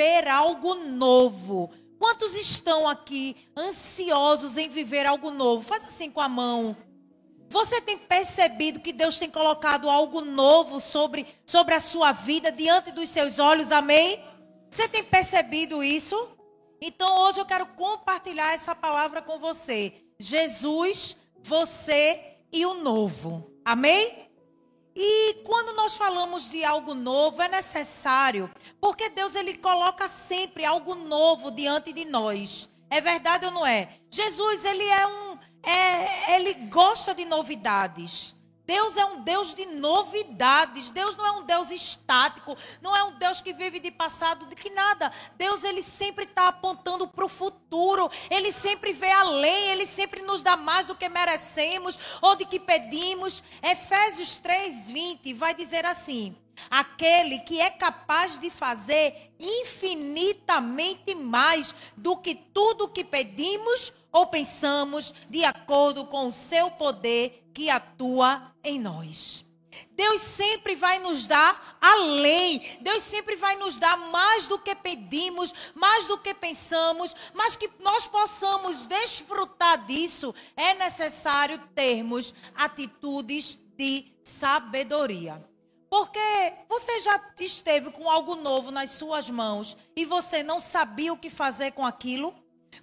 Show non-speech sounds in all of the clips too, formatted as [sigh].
viver algo novo. Quantos estão aqui ansiosos em viver algo novo? Faz assim com a mão. Você tem percebido que Deus tem colocado algo novo sobre, sobre a sua vida diante dos seus olhos? Amém? Você tem percebido isso? Então hoje eu quero compartilhar essa palavra com você. Jesus, você e o novo. Amém? E quando nós falamos de algo novo, é necessário, porque Deus ele coloca sempre algo novo diante de nós. É verdade ou não é? Jesus, ele é um é, ele gosta de novidades. Deus é um Deus de novidades. Deus não é um Deus estático. Não é um Deus que vive de passado, de que nada. Deus, ele sempre está apontando para o futuro. Ele sempre vê além. Ele sempre nos dá mais do que merecemos ou de que pedimos. Efésios 3,20 vai dizer assim: aquele que é capaz de fazer infinitamente mais do que tudo que pedimos ou pensamos, de acordo com o seu poder que atua em nós. Deus sempre vai nos dar além. Deus sempre vai nos dar mais do que pedimos, mais do que pensamos, mas que nós possamos desfrutar disso, é necessário termos atitudes de sabedoria. Porque você já esteve com algo novo nas suas mãos e você não sabia o que fazer com aquilo?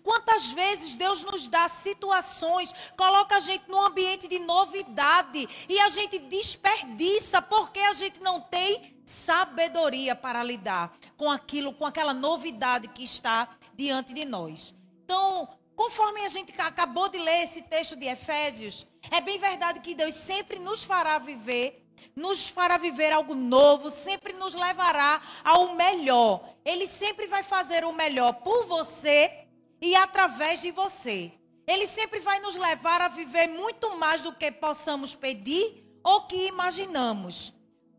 Quantas vezes Deus nos dá situações, coloca a gente num ambiente de novidade e a gente desperdiça porque a gente não tem sabedoria para lidar com aquilo, com aquela novidade que está diante de nós. Então, conforme a gente acabou de ler esse texto de Efésios, é bem verdade que Deus sempre nos fará viver nos fará viver algo novo, sempre nos levará ao melhor. Ele sempre vai fazer o melhor por você e através de você. Ele sempre vai nos levar a viver muito mais do que possamos pedir ou que imaginamos.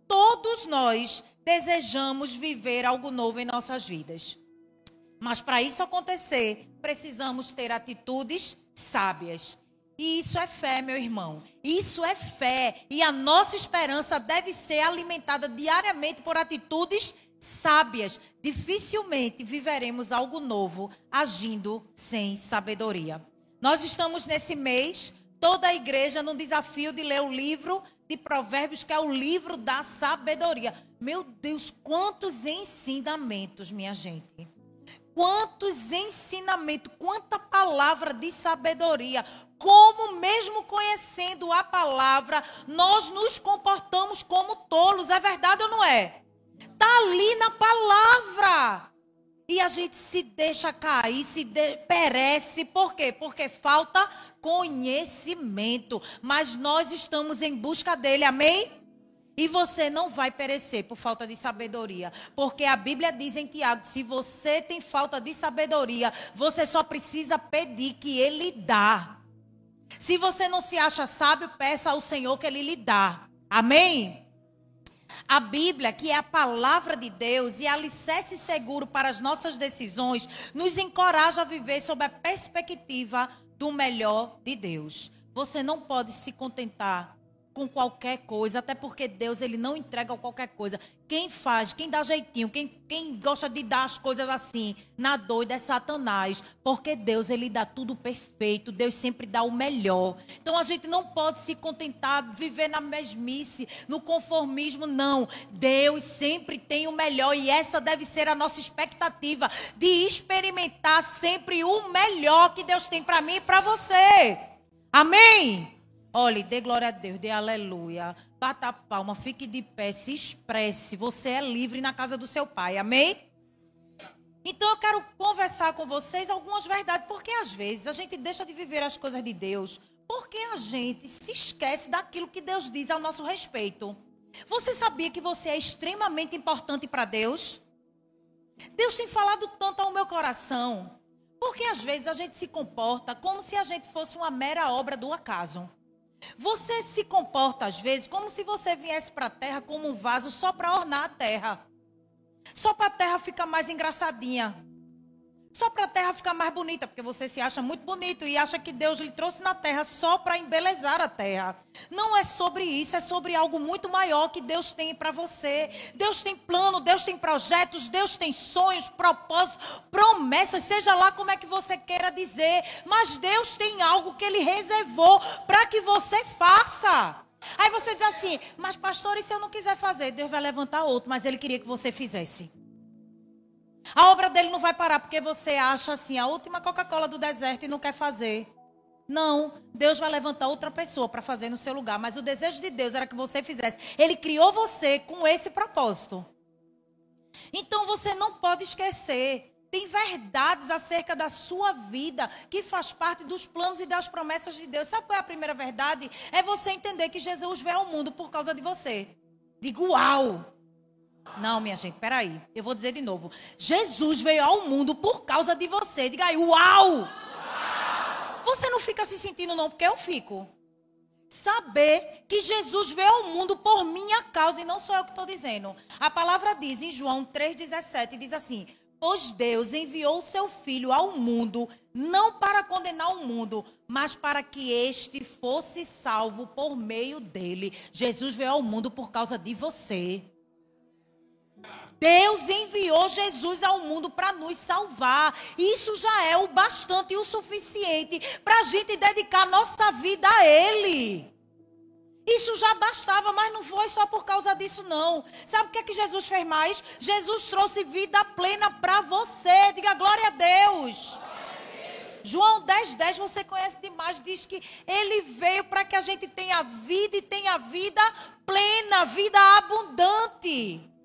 Todos nós desejamos viver algo novo em nossas vidas. Mas para isso acontecer, precisamos ter atitudes sábias. E isso é fé, meu irmão. Isso é fé. E a nossa esperança deve ser alimentada diariamente por atitudes sábias, dificilmente viveremos algo novo agindo sem sabedoria. Nós estamos nesse mês, toda a igreja, no desafio de ler o livro de Provérbios, que é o livro da sabedoria. Meu Deus, quantos ensinamentos, minha gente. Quantos ensinamentos, quanta palavra de sabedoria. Como, mesmo conhecendo a palavra, nós nos comportamos como tolos. É verdade ou não é? Está ali na palavra. E a gente se deixa cair, se de, perece. Por quê? Porque falta conhecimento. Mas nós estamos em busca dele, amém? E você não vai perecer por falta de sabedoria. Porque a Bíblia diz em Tiago: se você tem falta de sabedoria, você só precisa pedir que ele dá. Se você não se acha sábio, peça ao Senhor que ele lhe dá. Amém? A Bíblia, que é a palavra de Deus e alicerce seguro para as nossas decisões, nos encoraja a viver sob a perspectiva do melhor de Deus. Você não pode se contentar com qualquer coisa, até porque Deus ele não entrega qualquer coisa. Quem faz, quem dá jeitinho, quem, quem gosta de dar as coisas assim, na doida é Satanás, porque Deus ele dá tudo perfeito, Deus sempre dá o melhor. Então a gente não pode se contentar viver na mesmice, no conformismo, não. Deus sempre tem o melhor e essa deve ser a nossa expectativa de experimentar sempre o melhor que Deus tem para mim e para você. Amém. Olhe, dê glória a Deus, dê aleluia. Bata a palma, fique de pé, se expresse. Você é livre na casa do seu pai. Amém? Então eu quero conversar com vocês algumas verdades, porque às vezes a gente deixa de viver as coisas de Deus, porque a gente se esquece daquilo que Deus diz ao nosso respeito. Você sabia que você é extremamente importante para Deus? Deus tem falado tanto ao meu coração, porque às vezes a gente se comporta como se a gente fosse uma mera obra do acaso. Você se comporta às vezes como se você viesse para a terra como um vaso só para ornar a terra. Só para a terra ficar mais engraçadinha. Só para a terra ficar mais bonita, porque você se acha muito bonito e acha que Deus lhe trouxe na terra só para embelezar a terra. Não é sobre isso, é sobre algo muito maior que Deus tem para você. Deus tem plano, Deus tem projetos, Deus tem sonhos, propósitos, promessas, seja lá como é que você queira dizer, mas Deus tem algo que ele reservou para que você faça. Aí você diz assim: "Mas pastor, e se eu não quiser fazer? Deus vai levantar outro, mas ele queria que você fizesse." A obra dele não vai parar porque você acha assim, a última Coca-Cola do deserto e não quer fazer. Não, Deus vai levantar outra pessoa para fazer no seu lugar, mas o desejo de Deus era que você fizesse. Ele criou você com esse propósito. Então você não pode esquecer, tem verdades acerca da sua vida que faz parte dos planos e das promessas de Deus. Sabe qual é a primeira verdade? É você entender que Jesus veio ao mundo por causa de você. Digo, uau! Não, minha gente, peraí. Eu vou dizer de novo. Jesus veio ao mundo por causa de você. Diga aí, uau! Você não fica se sentindo, não, porque eu fico. Saber que Jesus veio ao mundo por minha causa e não sou eu que estou dizendo. A palavra diz em João 3,17: diz assim: Pois Deus enviou o seu Filho ao mundo, não para condenar o mundo, mas para que este fosse salvo por meio dele. Jesus veio ao mundo por causa de você. Deus enviou Jesus ao mundo para nos salvar. Isso já é o bastante e o suficiente para a gente dedicar nossa vida a Ele. Isso já bastava, mas não foi só por causa disso, não. Sabe o que é que Jesus fez mais? Jesus trouxe vida plena para você. Diga glória a Deus. João 10, 10, você conhece demais, diz que ele veio para que a gente tenha vida e tenha vida plena, vida abundante.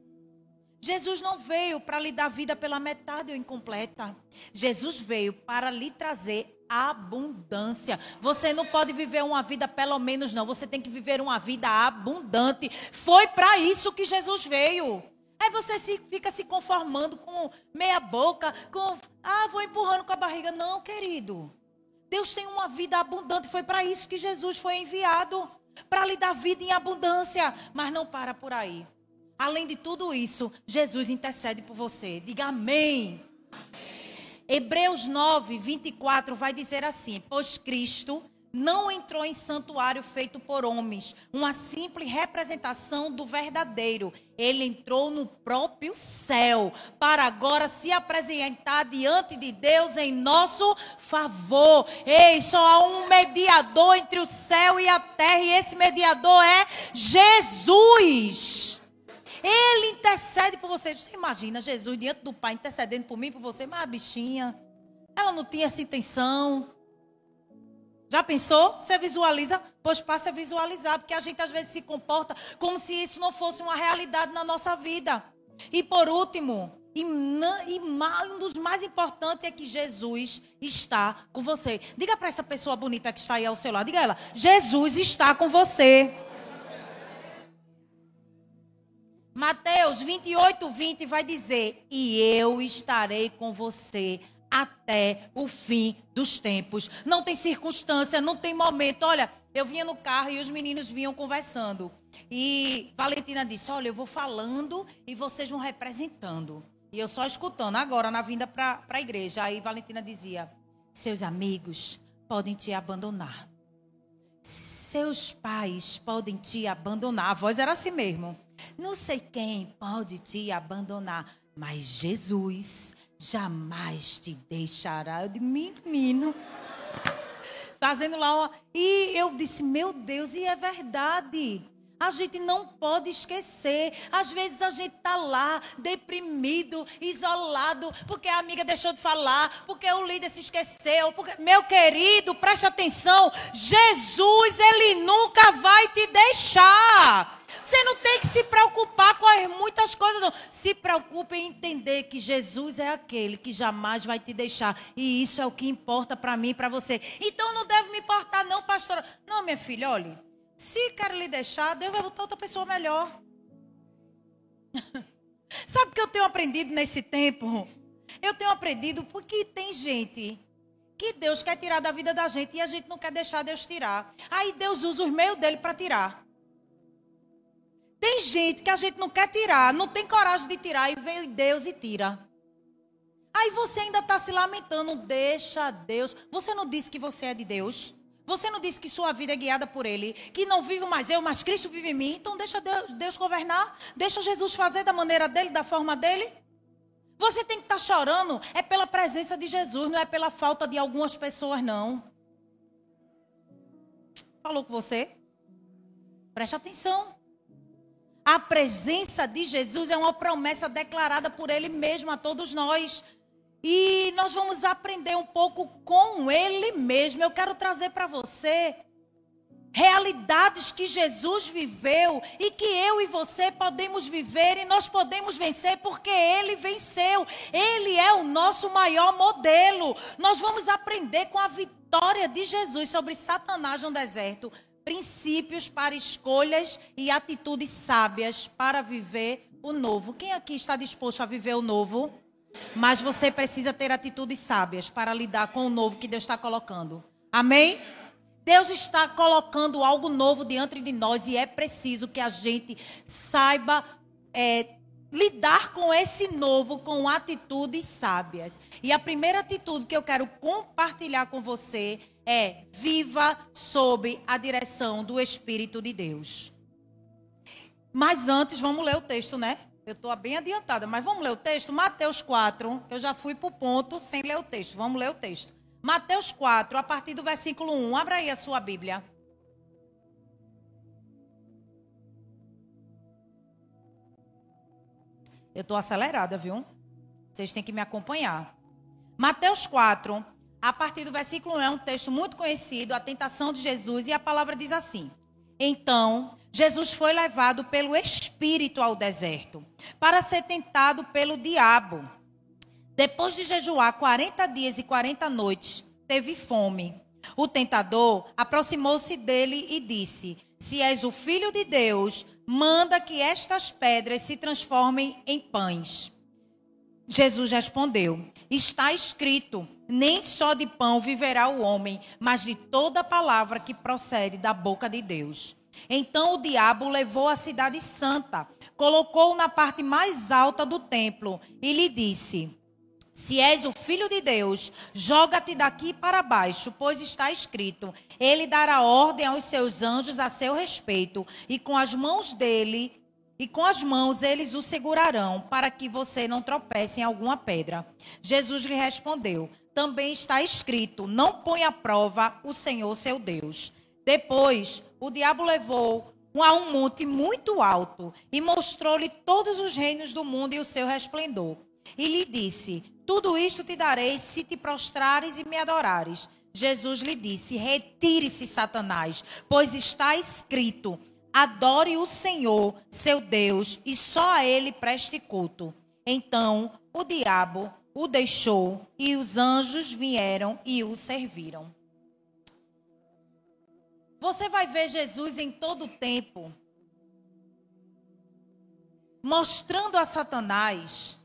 Jesus não veio para lhe dar vida pela metade ou incompleta. Jesus veio para lhe trazer abundância. Você não pode viver uma vida pelo menos não, você tem que viver uma vida abundante. Foi para isso que Jesus veio. Aí você se, fica se conformando com meia boca, com ah, vou empurrando com a barriga. Não, querido. Deus tem uma vida abundante, foi para isso que Jesus foi enviado, para lhe dar vida em abundância, mas não para por aí. Além de tudo isso, Jesus intercede por você. Diga amém. Hebreus 9, 24 vai dizer assim: Pois Cristo não entrou em santuário feito por homens, uma simples representação do verdadeiro. Ele entrou no próprio céu, para agora se apresentar diante de Deus em nosso favor. Ei, só há um mediador entre o céu e a terra, e esse mediador é Jesus. Ele intercede por você. Você imagina Jesus diante do Pai intercedendo por mim, por você, mas a bichinha, ela não tinha essa intenção. Já pensou? Você visualiza? Pois passa a visualizar, porque a gente às vezes se comporta como se isso não fosse uma realidade na nossa vida. E por último, e, e um dos mais importantes é que Jesus está com você. Diga para essa pessoa bonita que está aí ao seu lado, diga ela: Jesus está com você. Mateus 28, 20 vai dizer: E eu estarei com você até o fim dos tempos. Não tem circunstância, não tem momento. Olha, eu vinha no carro e os meninos vinham conversando. E Valentina disse: Olha, eu vou falando e vocês vão representando. E eu só escutando agora na vinda para a igreja. Aí Valentina dizia: Seus amigos podem te abandonar. Seus pais podem te abandonar. A voz era assim mesmo. Não sei quem pode te abandonar, mas Jesus jamais te deixará. Eu de menino. [laughs] Fazendo lá uma... E eu disse, meu Deus, e é verdade. A gente não pode esquecer. Às vezes a gente está lá, deprimido, isolado, porque a amiga deixou de falar, porque o líder se esqueceu. Porque... Meu querido, preste atenção. Jesus, ele nunca vai te deixar. Você não tem que se preocupar com as muitas coisas, não. Se preocupe em entender que Jesus é aquele que jamais vai te deixar. E isso é o que importa para mim e para você. Então não deve me importar, não, pastora. Não, minha filha, olhe. Se quer lhe deixar, Deus vai botar outra pessoa melhor. [laughs] Sabe o que eu tenho aprendido nesse tempo? Eu tenho aprendido porque tem gente que Deus quer tirar da vida da gente e a gente não quer deixar Deus tirar. Aí Deus usa os meios dele para tirar. Tem gente que a gente não quer tirar, não tem coragem de tirar, e vem Deus e tira. Aí você ainda está se lamentando. Deixa Deus. Você não disse que você é de Deus? Você não disse que sua vida é guiada por Ele, que não vivo mais eu, mas Cristo vive em mim. Então deixa Deus, Deus governar, deixa Jesus fazer da maneira dele, da forma dele. Você tem que estar tá chorando é pela presença de Jesus, não é pela falta de algumas pessoas, não. Falou com você? Preste atenção. A presença de Jesus é uma promessa declarada por Ele mesmo a todos nós. E nós vamos aprender um pouco com Ele mesmo. Eu quero trazer para você realidades que Jesus viveu e que eu e você podemos viver e nós podemos vencer porque Ele venceu. Ele é o nosso maior modelo. Nós vamos aprender com a vitória de Jesus sobre Satanás no deserto. Princípios para escolhas e atitudes sábias para viver o novo. Quem aqui está disposto a viver o novo? Mas você precisa ter atitudes sábias para lidar com o novo que Deus está colocando. Amém? Deus está colocando algo novo diante de nós e é preciso que a gente saiba é, lidar com esse novo com atitudes sábias. E a primeira atitude que eu quero compartilhar com você é: viva sob a direção do Espírito de Deus. Mas antes, vamos ler o texto, né? Eu estou bem adiantada, mas vamos ler o texto? Mateus 4, que eu já fui para o ponto sem ler o texto. Vamos ler o texto. Mateus 4, a partir do versículo 1. Abra aí a sua Bíblia. Eu estou acelerada, viu? Vocês têm que me acompanhar. Mateus 4, a partir do versículo 1, é um texto muito conhecido, a tentação de Jesus, e a palavra diz assim: Então Jesus foi levado pelo Espírito ao deserto para ser tentado pelo diabo. Depois de jejuar 40 dias e 40 noites, teve fome. O tentador aproximou-se dele e disse: Se és o filho de Deus, manda que estas pedras se transformem em pães. Jesus respondeu: Está escrito: Nem só de pão viverá o homem, mas de toda palavra que procede da boca de Deus. Então o diabo levou a cidade santa, colocou-o na parte mais alta do templo e lhe disse: Se és o filho de Deus, joga-te daqui para baixo, pois está escrito: Ele dará ordem aos seus anjos a seu respeito, e com as mãos dele e com as mãos eles o segurarão, para que você não tropece em alguma pedra. Jesus lhe respondeu: Também está escrito: Não ponha à prova o Senhor seu Deus. Depois, o diabo levou a um monte muito alto e mostrou-lhe todos os reinos do mundo e o seu resplendor. E lhe disse: Tudo isto te darei se te prostrares e me adorares. Jesus lhe disse: Retire-se, Satanás, pois está escrito: Adore o Senhor, seu Deus, e só a ele preste culto. Então o diabo o deixou e os anjos vieram e o serviram. Você vai ver Jesus em todo o tempo mostrando a Satanás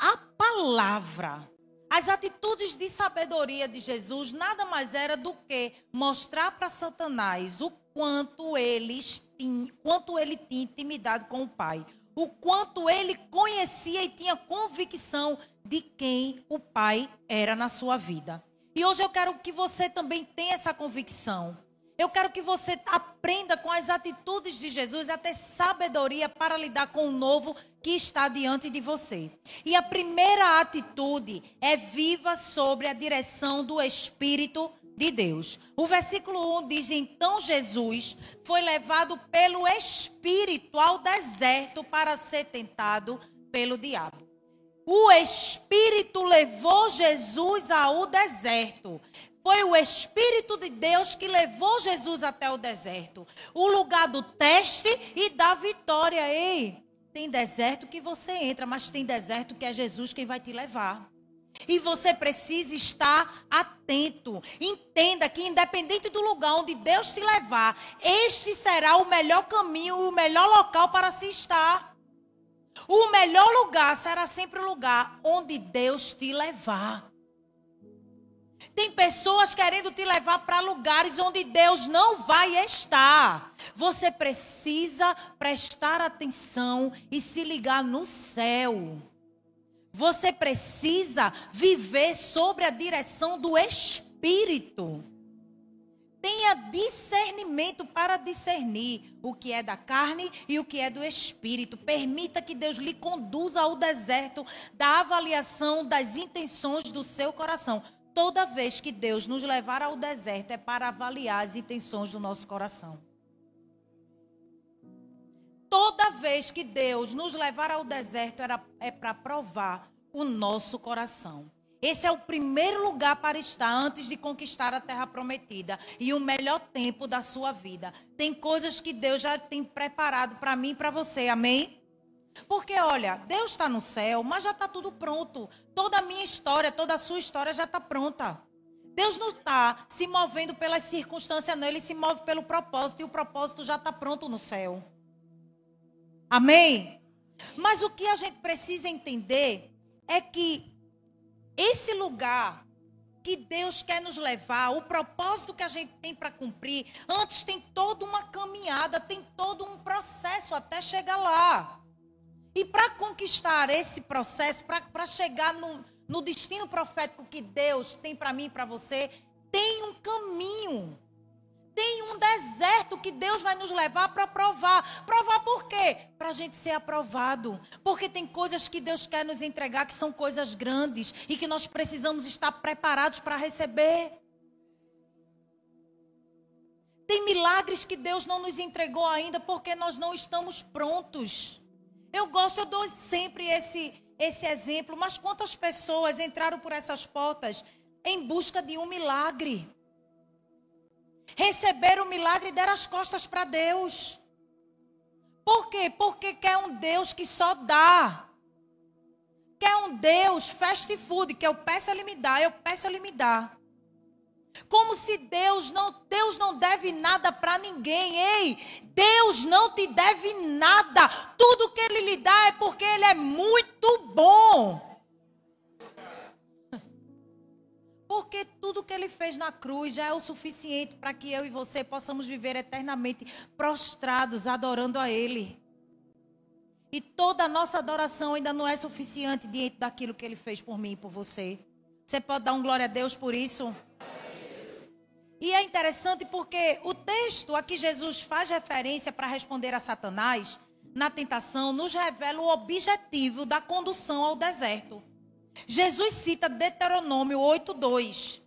a palavra, as atitudes de sabedoria de Jesus nada mais era do que mostrar para Satanás o quanto ele, tinha, quanto ele tinha intimidade com o Pai, o quanto ele conhecia e tinha convicção de quem o Pai era na sua vida. E hoje eu quero que você também tenha essa convicção. Eu quero que você aprenda com as atitudes de Jesus a ter sabedoria para lidar com o novo que está diante de você. E a primeira atitude é viva sobre a direção do Espírito de Deus. O versículo 1 diz: Então Jesus foi levado pelo Espírito ao deserto para ser tentado pelo diabo. O Espírito levou Jesus ao deserto. Foi o Espírito de Deus que levou Jesus até o deserto o lugar do teste e da vitória. Ei, tem deserto que você entra, mas tem deserto que é Jesus quem vai te levar. E você precisa estar atento. Entenda que, independente do lugar onde Deus te levar, este será o melhor caminho, o melhor local para se estar. O melhor lugar será sempre o lugar onde Deus te levar. Tem pessoas querendo te levar para lugares onde Deus não vai estar. Você precisa prestar atenção e se ligar no céu. Você precisa viver sobre a direção do Espírito. Tenha discernimento para discernir o que é da carne e o que é do espírito. Permita que Deus lhe conduza ao deserto da avaliação das intenções do seu coração. Toda vez que Deus nos levar ao deserto é para avaliar as intenções do nosso coração. Toda vez que Deus nos levar ao deserto era, é para provar o nosso coração. Esse é o primeiro lugar para estar antes de conquistar a terra prometida e o melhor tempo da sua vida. Tem coisas que Deus já tem preparado para mim e para você, amém? Porque olha, Deus está no céu, mas já está tudo pronto. Toda a minha história, toda a sua história já está pronta. Deus não está se movendo pelas circunstâncias, não. Ele se move pelo propósito e o propósito já está pronto no céu. Amém? Mas o que a gente precisa entender é que esse lugar que Deus quer nos levar, o propósito que a gente tem para cumprir, antes tem toda uma caminhada, tem todo um processo até chegar lá. E para conquistar esse processo, para chegar no, no destino profético que Deus tem para mim e para você, tem um caminho. Tem um deserto que Deus vai nos levar para provar. Provar por quê? Para a gente ser aprovado. Porque tem coisas que Deus quer nos entregar que são coisas grandes e que nós precisamos estar preparados para receber. Tem milagres que Deus não nos entregou ainda porque nós não estamos prontos. Eu gosto, eu dou sempre esse, esse exemplo, mas quantas pessoas entraram por essas portas em busca de um milagre? Receberam o milagre e deram as costas para Deus. Por quê? Porque quer um Deus que só dá. Quer um Deus fast food, que eu peço ele me dá, eu peço ele me dá. Como se Deus não, Deus não deve nada para ninguém. Ei, Deus não te deve nada. Tudo que ele lhe dá é porque ele é muito bom. Porque tudo que ele fez na cruz já é o suficiente para que eu e você possamos viver eternamente prostrados, adorando a Ele. E toda a nossa adoração ainda não é suficiente diante daquilo que Ele fez por mim e por você. Você pode dar um glória a Deus por isso? E é interessante porque o texto a que Jesus faz referência para responder a Satanás na tentação nos revela o objetivo da condução ao deserto. Jesus cita Deuteronômio 8:2.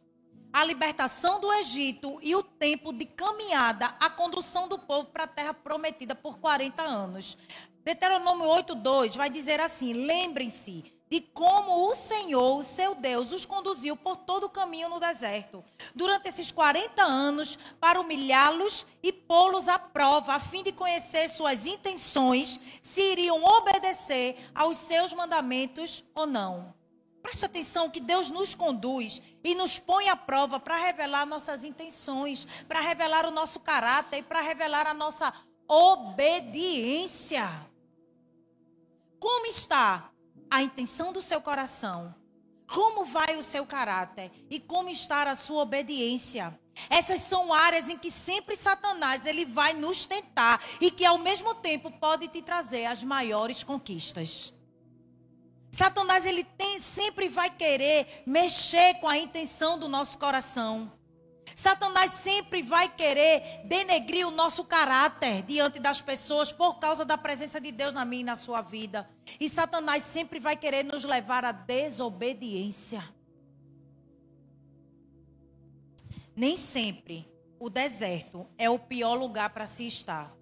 A libertação do Egito e o tempo de caminhada, a condução do povo para a terra prometida por 40 anos. Deuteronômio 8:2 vai dizer assim: Lembrem-se de como o Senhor, o seu Deus, os conduziu por todo o caminho no deserto, durante esses 40 anos, para humilhá-los e pô-los à prova, a fim de conhecer suas intenções, se iriam obedecer aos seus mandamentos ou não. Preste atenção que Deus nos conduz e nos põe à prova para revelar nossas intenções, para revelar o nosso caráter e para revelar a nossa obediência. Como está a intenção do seu coração? Como vai o seu caráter e como está a sua obediência? Essas são áreas em que sempre Satanás ele vai nos tentar e que ao mesmo tempo pode te trazer as maiores conquistas. Satanás ele tem, sempre vai querer mexer com a intenção do nosso coração. Satanás sempre vai querer denegrir o nosso caráter diante das pessoas por causa da presença de Deus na minha e na sua vida. E Satanás sempre vai querer nos levar à desobediência. Nem sempre o deserto é o pior lugar para se estar.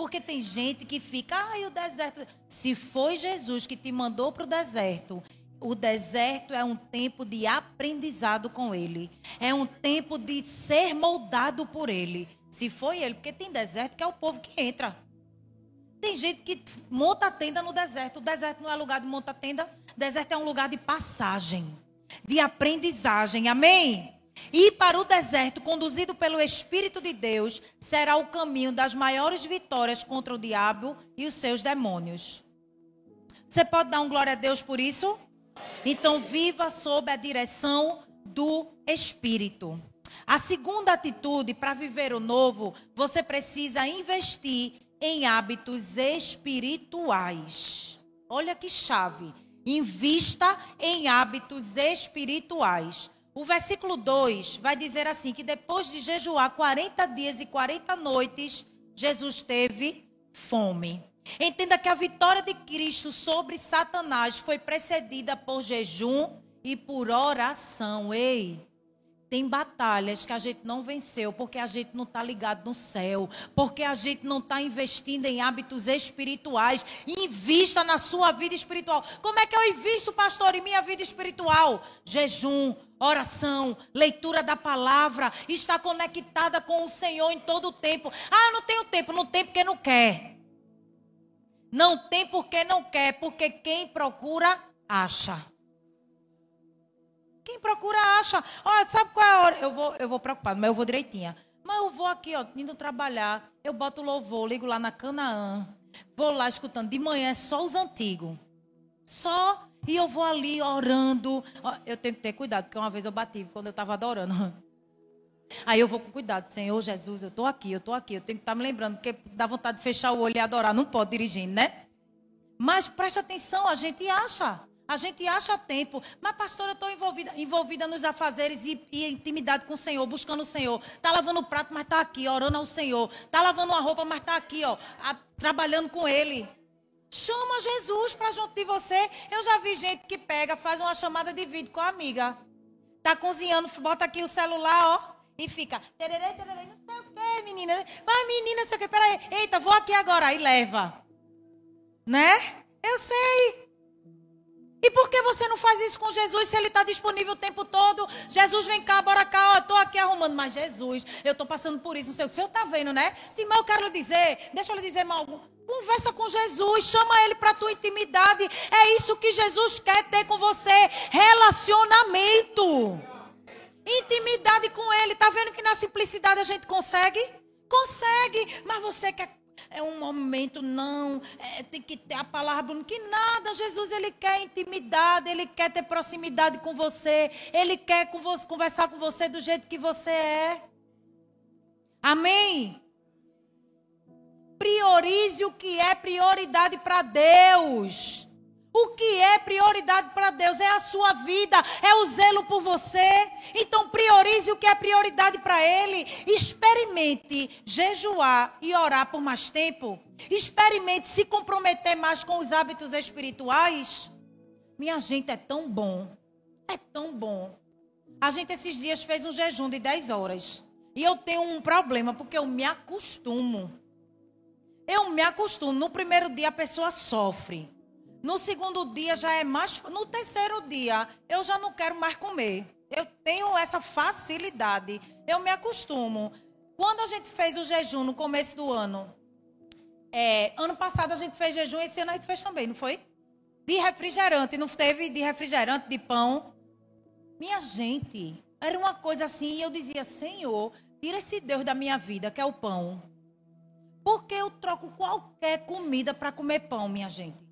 Porque tem gente que fica, ai, o deserto. Se foi Jesus que te mandou para o deserto, o deserto é um tempo de aprendizado com Ele. É um tempo de ser moldado por Ele. Se foi Ele, porque tem deserto que é o povo que entra. Tem gente que monta tenda no deserto. O deserto não é lugar de montar tenda. O deserto é um lugar de passagem, de aprendizagem. Amém? Ir para o deserto, conduzido pelo Espírito de Deus, será o caminho das maiores vitórias contra o diabo e os seus demônios. Você pode dar um glória a Deus por isso? Então, viva sob a direção do Espírito. A segunda atitude para viver o novo, você precisa investir em hábitos espirituais. olha que chave. Invista em hábitos espirituais. O versículo 2 vai dizer assim: que depois de jejuar 40 dias e 40 noites, Jesus teve fome. Entenda que a vitória de Cristo sobre Satanás foi precedida por jejum e por oração. Ei, tem batalhas que a gente não venceu porque a gente não está ligado no céu, porque a gente não está investindo em hábitos espirituais. Invista na sua vida espiritual. Como é que eu invisto, pastor, em minha vida espiritual? Jejum, oração, leitura da palavra, está conectada com o Senhor em todo o tempo. Ah, não tenho tempo, não tem porque não quer. Não tem porque não quer, porque quem procura, acha. Quem procura acha. Olha, sabe qual é a hora? Eu vou, eu vou preocupado, mas eu vou direitinha. Mas eu vou aqui, ó, indo trabalhar. Eu boto louvor, ligo lá na Canaã. Vou lá escutando. De manhã é só os antigos. Só. E eu vou ali orando. Eu tenho que ter cuidado, porque uma vez eu bati quando eu estava adorando. [laughs] Aí eu vou com cuidado, Senhor Jesus, eu estou aqui, eu estou aqui. Eu tenho que estar tá me lembrando, porque dá vontade de fechar o olho e adorar. Não pode dirigindo, né? Mas preste atenção, a gente acha. A gente acha tempo. Mas, pastor, eu estou envolvida, envolvida nos afazeres e, e intimidade com o Senhor, buscando o Senhor. Está lavando o prato, mas está aqui, orando ao Senhor. Está lavando uma roupa, mas está aqui, ó, a, trabalhando com Ele. Chama Jesus para junto de você. Eu já vi gente que pega, faz uma chamada de vídeo com a amiga. Tá cozinhando, bota aqui o celular, ó, e fica. Tererê, tererê, não sei o que, menina. Vai, menina, não sei o que. Peraí. Eita, vou aqui agora. Aí leva. Né? Eu sei. E por que você não faz isso com Jesus se ele está disponível o tempo todo? Jesus, vem cá, bora cá, ó, estou aqui arrumando. Mas Jesus, eu estou passando por isso, não sei o que o senhor está vendo, né? Sim, mas eu quero lhe dizer, deixa eu lhe dizer mal. Conversa com Jesus, chama ele para a tua intimidade. É isso que Jesus quer ter com você: relacionamento. Intimidade com ele. Está vendo que na simplicidade a gente consegue? Consegue, mas você quer é um momento, não, é, tem que ter a palavra, que nada, Jesus, ele quer intimidade, ele quer ter proximidade com você, ele quer com você, conversar com você do jeito que você é. Amém? Priorize o que é prioridade para Deus. O que é prioridade para Deus? É a sua vida, é o zelo por você. Então priorize o que é prioridade para Ele. Experimente jejuar e orar por mais tempo. Experimente se comprometer mais com os hábitos espirituais. Minha gente, é tão bom. É tão bom. A gente esses dias fez um jejum de 10 horas. E eu tenho um problema, porque eu me acostumo. Eu me acostumo. No primeiro dia a pessoa sofre. No segundo dia já é mais. No terceiro dia, eu já não quero mais comer. Eu tenho essa facilidade. Eu me acostumo. Quando a gente fez o jejum no começo do ano, é, ano passado a gente fez jejum, esse ano a gente fez também, não foi? De refrigerante, não teve de refrigerante, de pão. Minha gente, era uma coisa assim, e eu dizia, Senhor, tira esse Deus da minha vida, que é o pão. Porque eu troco qualquer comida para comer pão, minha gente.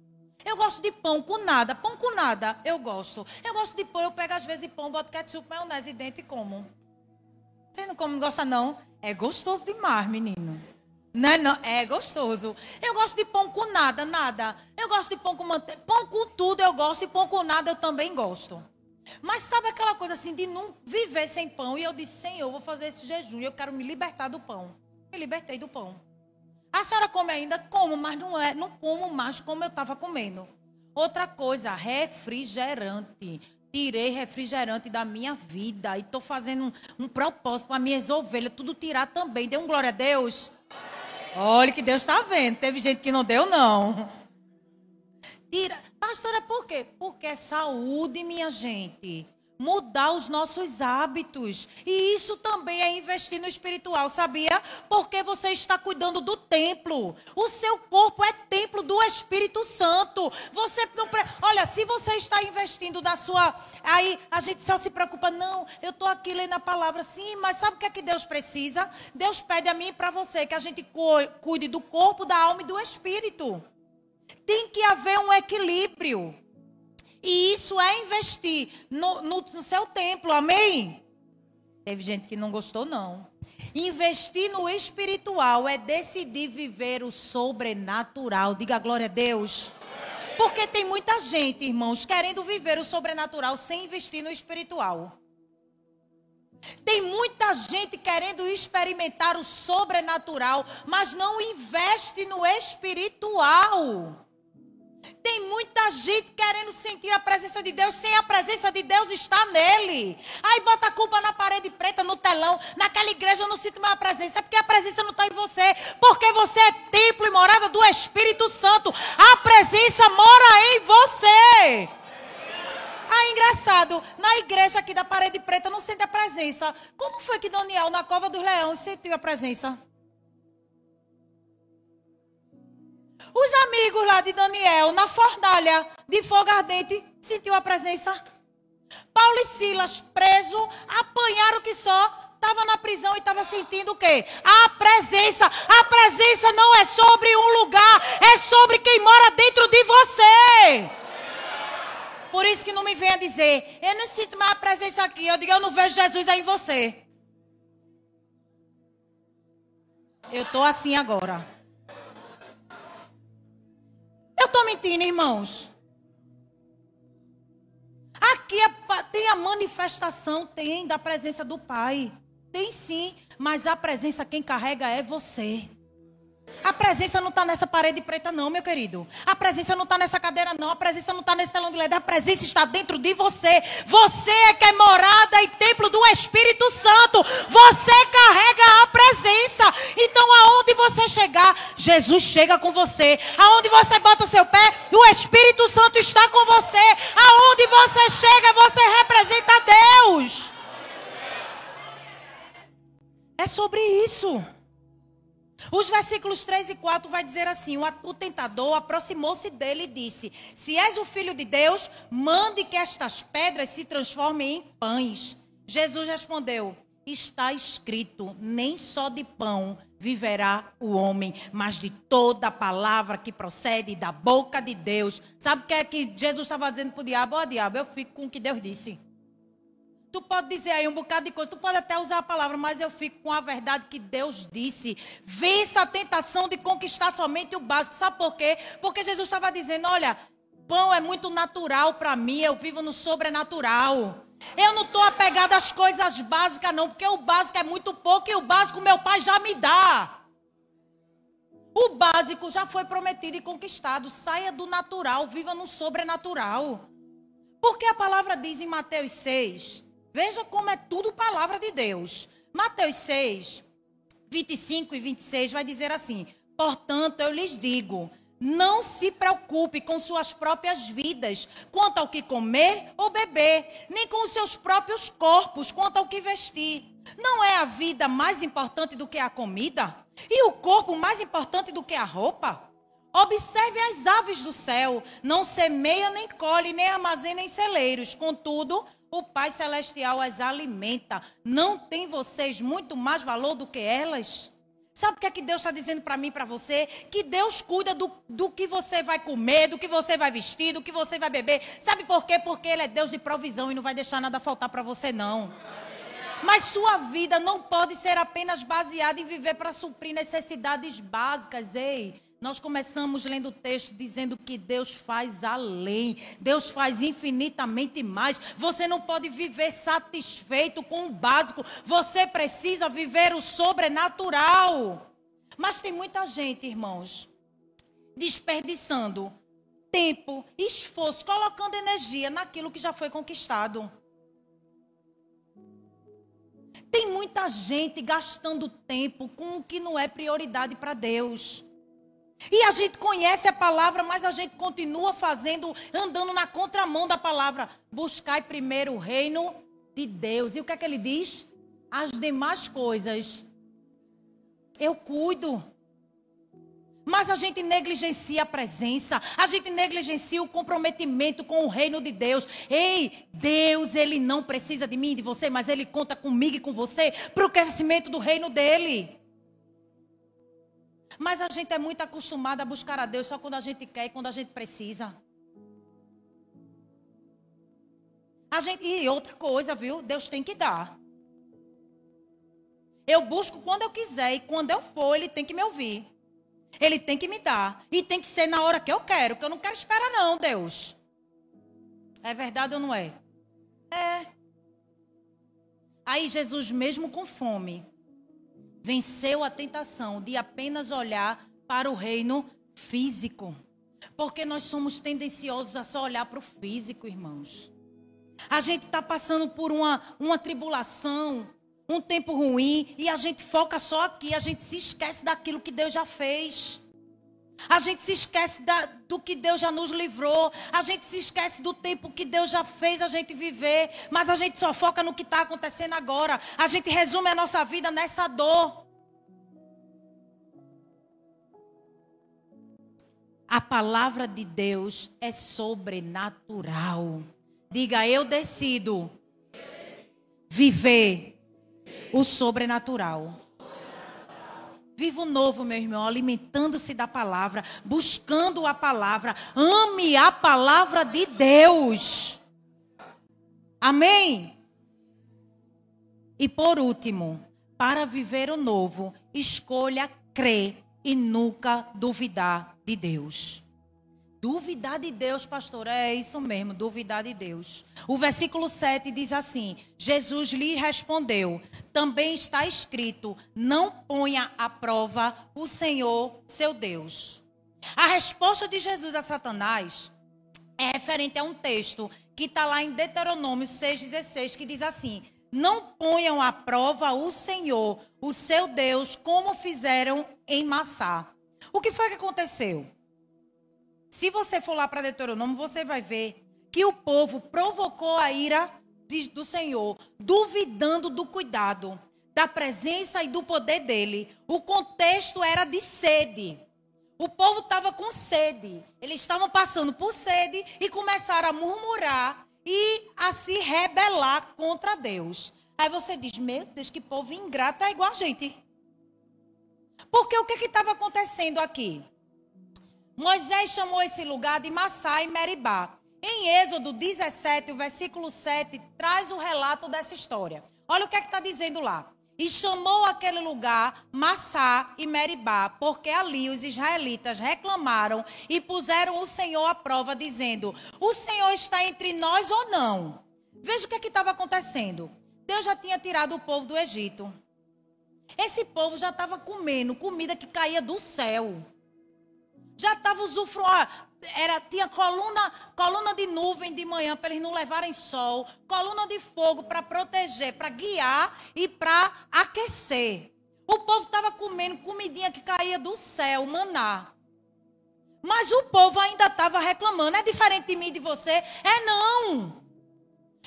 Eu gosto de pão com nada. Pão com nada, eu gosto. Eu gosto de pão, eu pego às vezes pão, boto ketchup, maionese dentro e como. Você não come, não gosta não? É gostoso demais, menino. Não é, não, é gostoso. Eu gosto de pão com nada, nada. Eu gosto de pão com manteiga. Pão com tudo eu gosto e pão com nada eu também gosto. Mas sabe aquela coisa assim de não viver sem pão? E eu disse, Senhor, eu vou fazer esse jejum e eu quero me libertar do pão. Me libertei do pão. A senhora come ainda? Como, mas não é, não como mais como eu estava comendo. Outra coisa, refrigerante. Tirei refrigerante da minha vida e estou fazendo um, um propósito para minhas ovelhas, tudo tirar também. Dê um glória a Deus. Olha que Deus está vendo. Teve gente que não deu, não. Tira. Pastora, por quê? Porque é saúde, minha gente mudar os nossos hábitos. E isso também é investir no espiritual, sabia? Porque você está cuidando do templo. O seu corpo é templo do Espírito Santo. Você não pre... Olha, se você está investindo na sua aí a gente só se preocupa, não, eu estou aqui lendo a palavra, sim, mas sabe o que é que Deus precisa? Deus pede a mim e para você que a gente cuide do corpo, da alma e do espírito. Tem que haver um equilíbrio. E isso é investir no, no, no seu templo, amém? Teve gente que não gostou, não. Investir no espiritual é decidir viver o sobrenatural. Diga glória a Deus. Porque tem muita gente, irmãos, querendo viver o sobrenatural sem investir no espiritual. Tem muita gente querendo experimentar o sobrenatural, mas não investe no espiritual. Tem muita gente querendo sentir a presença de Deus sem a presença de Deus estar nele. Aí bota a culpa na parede preta, no telão. Naquela igreja eu não sinto mais a presença. É porque a presença não está em você. Porque você é templo e morada do Espírito Santo. A presença mora em você. Ah, engraçado. Na igreja aqui da parede preta não sente a presença. Como foi que Daniel, na cova dos leões, sentiu a presença? Os amigos lá de Daniel, na fornalha de fogo ardente, sentiu a presença. Paulo e Silas, preso, apanharam que só, estava na prisão e estava sentindo o quê? A presença. A presença não é sobre um lugar, é sobre quem mora dentro de você. Por isso que não me venha dizer, eu não sinto mais a presença aqui. Eu digo, eu não vejo Jesus aí em você. Eu estou assim agora. Estou mentindo, irmãos. Aqui é, tem a manifestação, tem da presença do Pai. Tem sim, mas a presença quem carrega é você. A presença não está nessa parede preta, não, meu querido. A presença não está nessa cadeira, não. A presença não está nesse telão de LED. A presença está dentro de você. Você é que é morada e templo do Espírito Santo. Você carrega a presença. Então, aonde você chegar, Jesus chega com você. Aonde você bota seu pé, o Espírito Santo está com você. Aonde você chega, você representa Deus. É sobre isso. Os versículos 3 e 4 vai dizer assim: o tentador aproximou-se dele e disse: Se és o filho de Deus, mande que estas pedras se transformem em pães. Jesus respondeu: Está escrito: nem só de pão viverá o homem, mas de toda palavra que procede da boca de Deus. Sabe o que é que Jesus estava dizendo para o diabo? Ó, oh, diabo, eu fico com o que Deus disse. Tu pode dizer aí um bocado de coisa, tu pode até usar a palavra, mas eu fico com a verdade que Deus disse. Vença a tentação de conquistar somente o básico. Sabe por quê? Porque Jesus estava dizendo: olha, pão é muito natural para mim, eu vivo no sobrenatural. Eu não estou apegado às coisas básicas, não, porque o básico é muito pouco e o básico meu pai já me dá. O básico já foi prometido e conquistado. Saia do natural, viva no sobrenatural. Porque a palavra diz em Mateus 6 Veja como é tudo palavra de Deus. Mateus 6, 25 e 26 vai dizer assim: Portanto, eu lhes digo, não se preocupe com suas próprias vidas, quanto ao que comer ou beber, nem com os seus próprios corpos, quanto ao que vestir. Não é a vida mais importante do que a comida? E o corpo mais importante do que a roupa? Observe as aves do céu, não semeia nem colhe, nem armazena em celeiros, contudo, o Pai Celestial as alimenta. Não tem vocês muito mais valor do que elas? Sabe o que é que Deus está dizendo para mim e para você? Que Deus cuida do, do que você vai comer, do que você vai vestir, do que você vai beber. Sabe por quê? Porque Ele é Deus de provisão e não vai deixar nada faltar para você, não. Mas sua vida não pode ser apenas baseada em viver para suprir necessidades básicas. Ei, nós começamos lendo o texto dizendo que Deus faz além, Deus faz infinitamente mais. Você não pode viver satisfeito com o básico, você precisa viver o sobrenatural. Mas tem muita gente, irmãos, desperdiçando tempo, esforço, colocando energia naquilo que já foi conquistado. Tem muita gente gastando tempo com o que não é prioridade para Deus. E a gente conhece a palavra, mas a gente continua fazendo, andando na contramão da palavra. Buscai primeiro o reino de Deus. E o que é que ele diz? As demais coisas eu cuido. Mas a gente negligencia a presença, a gente negligencia o comprometimento com o reino de Deus. Ei, Deus, ele não precisa de mim de você, mas ele conta comigo e com você para o crescimento do reino dele. Mas a gente é muito acostumado a buscar a Deus só quando a gente quer e quando a gente precisa. A gente, e outra coisa, viu? Deus tem que dar. Eu busco quando eu quiser e quando eu for, Ele tem que me ouvir. Ele tem que me dar. E tem que ser na hora que eu quero, que eu não quero esperar, não, Deus. É verdade ou não é? É. Aí Jesus, mesmo com fome, venceu a tentação de apenas olhar para o reino físico. Porque nós somos tendenciosos a só olhar para o físico, irmãos. A gente está passando por uma, uma tribulação, um tempo ruim, e a gente foca só aqui, a gente se esquece daquilo que Deus já fez. A gente se esquece da, do que Deus já nos livrou. A gente se esquece do tempo que Deus já fez a gente viver. Mas a gente só foca no que está acontecendo agora. A gente resume a nossa vida nessa dor. A palavra de Deus é sobrenatural. Diga, eu decido viver o sobrenatural. Viva o novo, meu irmão, alimentando-se da palavra, buscando a palavra. Ame a palavra de Deus. Amém? E por último, para viver o novo, escolha crer e nunca duvidar de Deus. Duvidar de Deus, pastor, é isso mesmo, duvidar de Deus. O versículo 7 diz assim: Jesus lhe respondeu: Também está escrito: Não ponha à prova o Senhor, seu Deus. A resposta de Jesus a Satanás é referente a um texto que está lá em Deuteronômio 6,16, que diz assim: Não ponham à prova o Senhor, o seu Deus, como fizeram em Massá. O que foi que aconteceu? Se você for lá para Deuteronômio, você vai ver que o povo provocou a ira de, do Senhor, duvidando do cuidado, da presença e do poder dele. O contexto era de sede. O povo estava com sede. Eles estavam passando por sede e começaram a murmurar e a se rebelar contra Deus. Aí você diz: Meu Deus, que povo ingrato é igual a gente. Porque o que estava acontecendo aqui? Moisés chamou esse lugar de Massá e Meribá. Em Êxodo 17, o versículo 7, traz o relato dessa história. Olha o que é está dizendo lá. E chamou aquele lugar Massá e Meribá, porque ali os israelitas reclamaram e puseram o Senhor à prova, dizendo: O Senhor está entre nós ou não? Veja o que é estava acontecendo. Deus já tinha tirado o povo do Egito. Esse povo já estava comendo comida que caía do céu já estava usufruindo. Era, tinha coluna, coluna de nuvem de manhã para eles não levarem sol, coluna de fogo para proteger, para guiar e para aquecer. O povo estava comendo comidinha que caía do céu, maná. Mas o povo ainda estava reclamando. É diferente de mim e de você? É não.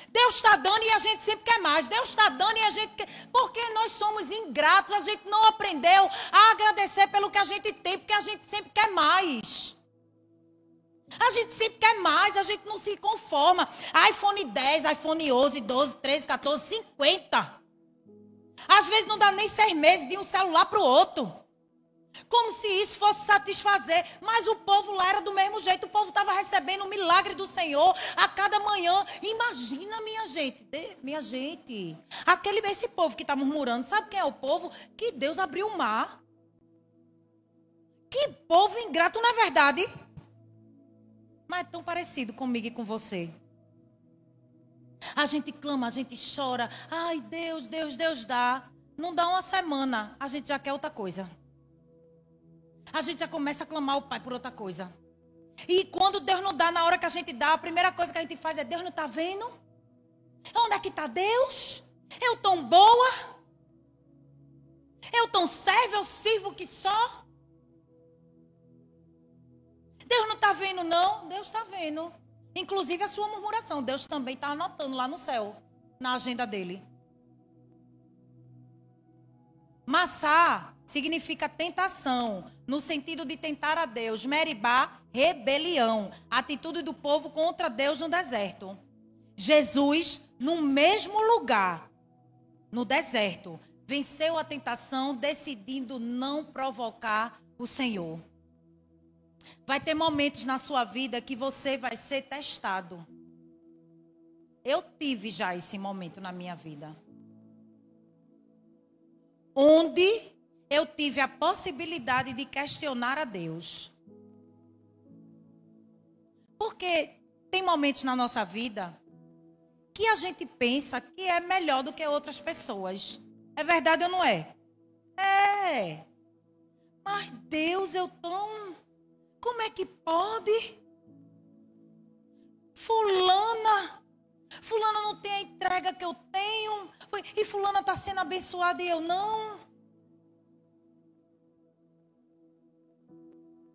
Deus está dando e a gente sempre quer mais. Deus está dando e a gente quer. Porque nós somos ingratos, a gente não aprendeu a agradecer pelo que a gente tem, porque a gente sempre quer mais. A gente sempre quer mais, a gente não se conforma. iPhone 10, iPhone 11, 12, 13, 14, 50. Às vezes não dá nem seis meses de um celular para o outro. Como se isso fosse satisfazer. Mas o povo lá era do mesmo jeito. O povo estava recebendo o milagre do Senhor a cada manhã. Imagina, minha gente. De, minha gente. Aquele, esse povo que está murmurando. Sabe quem é o povo? Que Deus abriu o mar. Que povo ingrato, não é verdade? Mas é tão parecido comigo e com você. A gente clama, a gente chora. Ai, Deus, Deus, Deus dá. Não dá uma semana, a gente já quer outra coisa a gente já começa a clamar ao Pai por outra coisa. E quando Deus não dá, na hora que a gente dá, a primeira coisa que a gente faz é: Deus não está vendo? Onde é que está Deus? Eu tão boa? Eu tão servo, eu sirvo que só? Deus não está vendo, não? Deus está vendo. Inclusive a sua murmuração. Deus também está anotando lá no céu, na agenda dele. Massá significa tentação, no sentido de tentar a Deus. Meribá, rebelião, atitude do povo contra Deus no deserto. Jesus, no mesmo lugar, no deserto, venceu a tentação, decidindo não provocar o Senhor. Vai ter momentos na sua vida que você vai ser testado. Eu tive já esse momento na minha vida. Onde eu tive a possibilidade de questionar a Deus. Porque tem momentos na nossa vida que a gente pensa que é melhor do que outras pessoas. É verdade ou não é? É. Mas Deus, eu tão. Como é que pode? Fulana. Fulana não tem a entrega que eu tenho. E Fulana está sendo abençoada e eu não.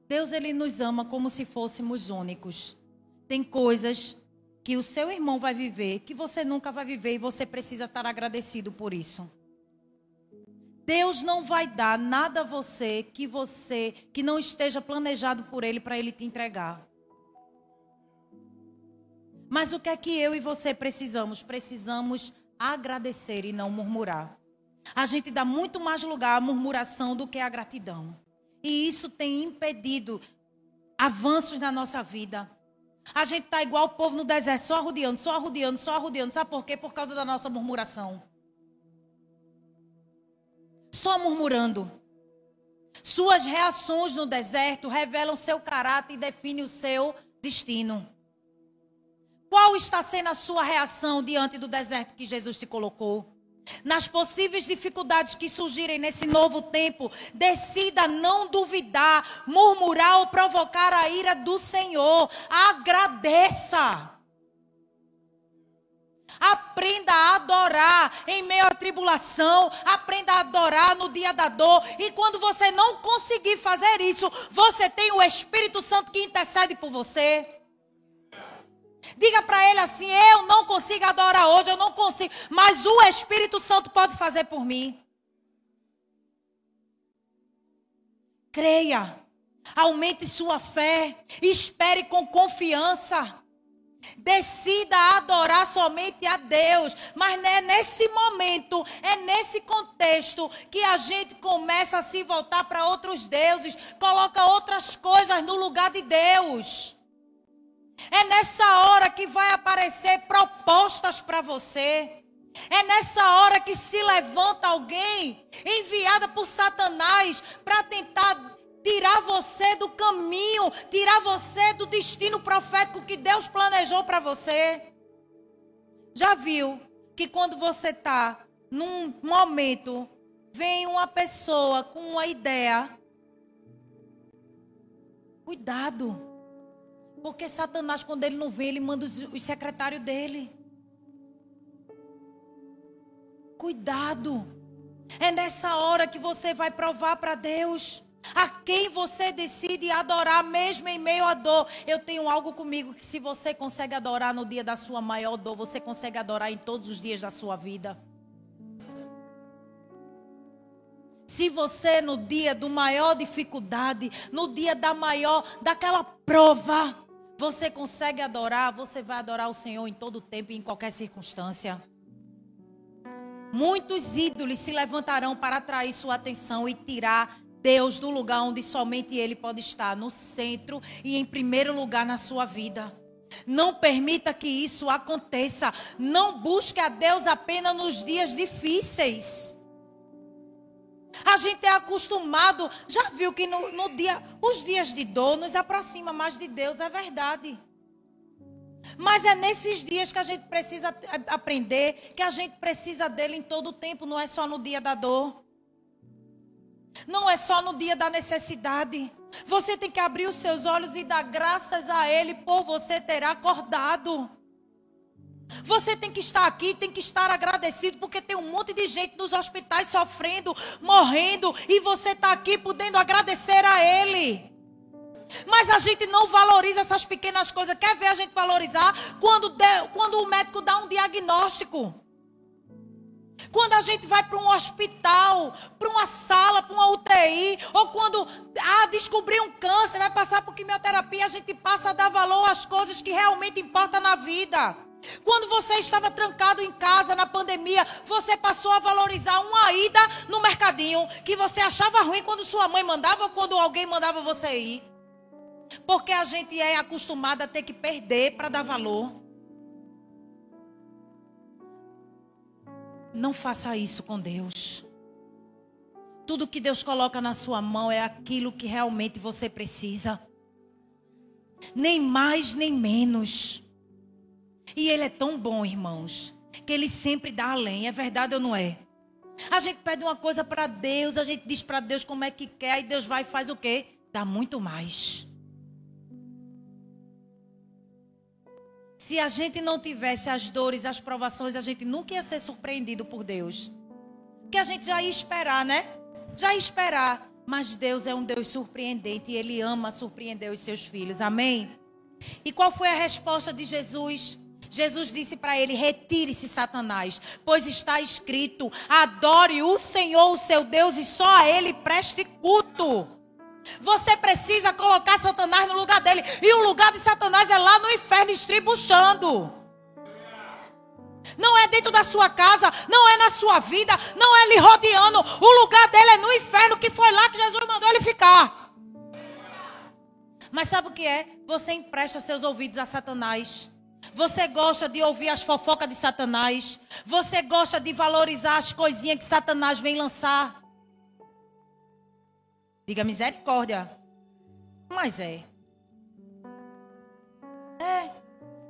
Deus, ele nos ama como se fôssemos únicos. Tem coisas que o seu irmão vai viver que você nunca vai viver e você precisa estar agradecido por isso. Deus não vai dar nada a você que você que não esteja planejado por ele para ele te entregar. Mas o que é que eu e você precisamos? Precisamos agradecer e não murmurar. A gente dá muito mais lugar à murmuração do que à gratidão. E isso tem impedido avanços na nossa vida. A gente está igual o povo no deserto, só arrodeando, só arrodeando, só arrodeando. Sabe por quê? Por causa da nossa murmuração só murmurando. Suas reações no deserto revelam seu caráter e definem o seu destino. Qual está sendo a sua reação diante do deserto que Jesus te colocou? Nas possíveis dificuldades que surgirem nesse novo tempo, decida não duvidar, murmurar ou provocar a ira do Senhor. Agradeça. Aprenda a adorar em meio à tribulação. Aprenda a adorar no dia da dor. E quando você não conseguir fazer isso, você tem o Espírito Santo que intercede por você. Diga para ele assim: Eu não consigo adorar hoje, eu não consigo. Mas o Espírito Santo pode fazer por mim. Creia. Aumente sua fé. Espere com confiança. Decida adorar somente a Deus. Mas é nesse momento, é nesse contexto que a gente começa a se voltar para outros deuses, coloca outras coisas no lugar de Deus. É nessa hora que vai aparecer propostas para você. É nessa hora que se levanta alguém enviada por Satanás para tentar tirar você do caminho, tirar você do destino profético que Deus planejou para você. Já viu que quando você está num momento, vem uma pessoa com uma ideia. Cuidado. Porque Satanás, quando ele não vem, ele manda os, os secretários dele. Cuidado. É nessa hora que você vai provar para Deus. A quem você decide adorar, mesmo em meio à dor. Eu tenho algo comigo que, se você consegue adorar no dia da sua maior dor, você consegue adorar em todos os dias da sua vida. Se você no dia do maior dificuldade, no dia da maior, daquela prova, você consegue adorar, você vai adorar o Senhor em todo tempo e em qualquer circunstância. Muitos ídolos se levantarão para atrair sua atenção e tirar Deus do lugar onde somente Ele pode estar, no centro e em primeiro lugar na sua vida. Não permita que isso aconteça. Não busque a Deus apenas nos dias difíceis. A gente é acostumado, já viu que no, no dia, os dias de dor nos aproxima mais de Deus, é verdade. Mas é nesses dias que a gente precisa aprender que a gente precisa dele em todo o tempo, não é só no dia da dor. Não é só no dia da necessidade. Você tem que abrir os seus olhos e dar graças a Ele por você ter acordado. Você tem que estar aqui, tem que estar agradecido, porque tem um monte de gente nos hospitais sofrendo, morrendo, e você está aqui podendo agradecer a Ele. Mas a gente não valoriza essas pequenas coisas. Quer ver a gente valorizar? Quando, de, quando o médico dá um diagnóstico. Quando a gente vai para um hospital, para uma sala, para uma UTI, ou quando ah, descobrir um câncer, vai passar por quimioterapia, a gente passa a dar valor às coisas que realmente importam na vida. Quando você estava trancado em casa na pandemia, você passou a valorizar uma ida no mercadinho que você achava ruim quando sua mãe mandava ou quando alguém mandava você ir. Porque a gente é acostumado a ter que perder para dar valor. Não faça isso com Deus. Tudo que Deus coloca na sua mão é aquilo que realmente você precisa. Nem mais, nem menos. E Ele é tão bom, irmãos, que Ele sempre dá além. É verdade ou não é? A gente pede uma coisa para Deus, a gente diz para Deus como é que quer, aí Deus vai e faz o quê? Dá muito mais. Se a gente não tivesse as dores, as provações, a gente nunca ia ser surpreendido por Deus. Porque a gente já ia esperar, né? Já ia esperar. Mas Deus é um Deus surpreendente e Ele ama surpreender os seus filhos. Amém? E qual foi a resposta de Jesus? Jesus disse para ele: Retire-se, Satanás, pois está escrito: Adore o Senhor, o seu Deus, e só a Ele preste culto. Você precisa colocar Satanás no lugar dele. E o lugar de Satanás é lá no inferno, estribuchando. Não é dentro da sua casa, não é na sua vida, não é lhe rodeando. O lugar dele é no inferno, que foi lá que Jesus mandou ele ficar. Mas sabe o que é? Você empresta seus ouvidos a Satanás. Você gosta de ouvir as fofocas de Satanás. Você gosta de valorizar as coisinhas que Satanás vem lançar. Diga misericórdia. Mas é. É.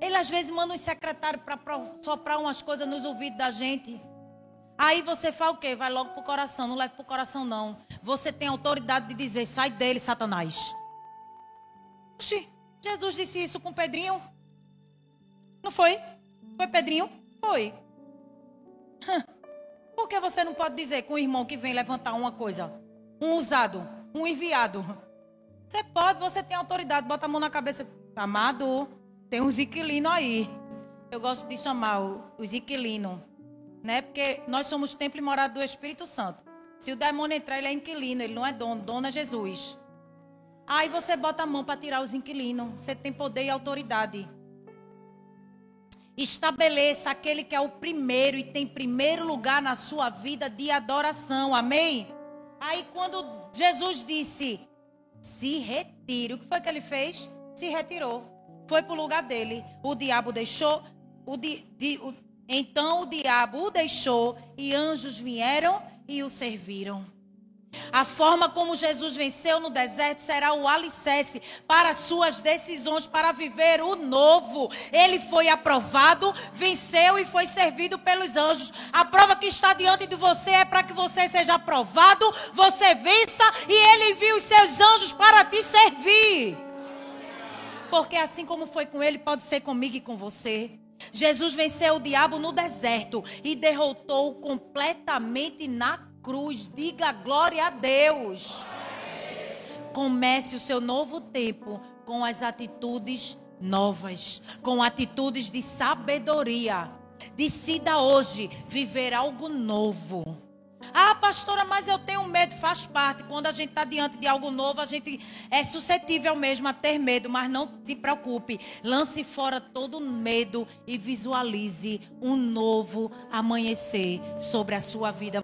Ele às vezes manda um secretário para soprar umas coisas nos ouvidos da gente. Aí você fala o quê? Vai logo pro coração. Não leve pro coração, não. Você tem autoridade de dizer: sai dele, Satanás. Oxi, Jesus disse isso com Pedrinho. Não foi? Foi Pedrinho? Foi. Por que você não pode dizer com o irmão que vem levantar uma coisa? Um usado um enviado. Você pode, você tem autoridade, bota a mão na cabeça. Amado, tem uns inquilinos aí. Eu gosto de chamar os inquilinos, né? Porque nós somos templo e morada do Espírito Santo. Se o demônio entrar, ele é inquilino, ele não é dono, dono é Jesus. Aí você bota a mão para tirar os inquilinos. Você tem poder e autoridade. Estabeleça aquele que é o primeiro e tem primeiro lugar na sua vida de adoração. Amém? Aí quando Jesus disse: se retire. O que foi que ele fez? Se retirou. Foi para o lugar dele. O diabo deixou. O di, di, o, então o diabo o deixou e anjos vieram e o serviram. A forma como Jesus venceu no deserto será o alicerce para suas decisões para viver o novo. Ele foi aprovado, venceu e foi servido pelos anjos. A prova que está diante de você é para que você seja aprovado, você vença e ele envia os seus anjos para te servir. Porque assim como foi com ele, pode ser comigo e com você. Jesus venceu o diabo no deserto e derrotou completamente na cruz. Diga glória a Deus. Comece o seu novo tempo com as atitudes novas, com atitudes de sabedoria. Decida hoje viver algo novo. Ah, pastora, mas eu tenho medo, faz parte. Quando a gente está diante de algo novo, a gente é suscetível mesmo a ter medo, mas não se preocupe. Lance fora todo medo e visualize um novo amanhecer sobre a sua vida.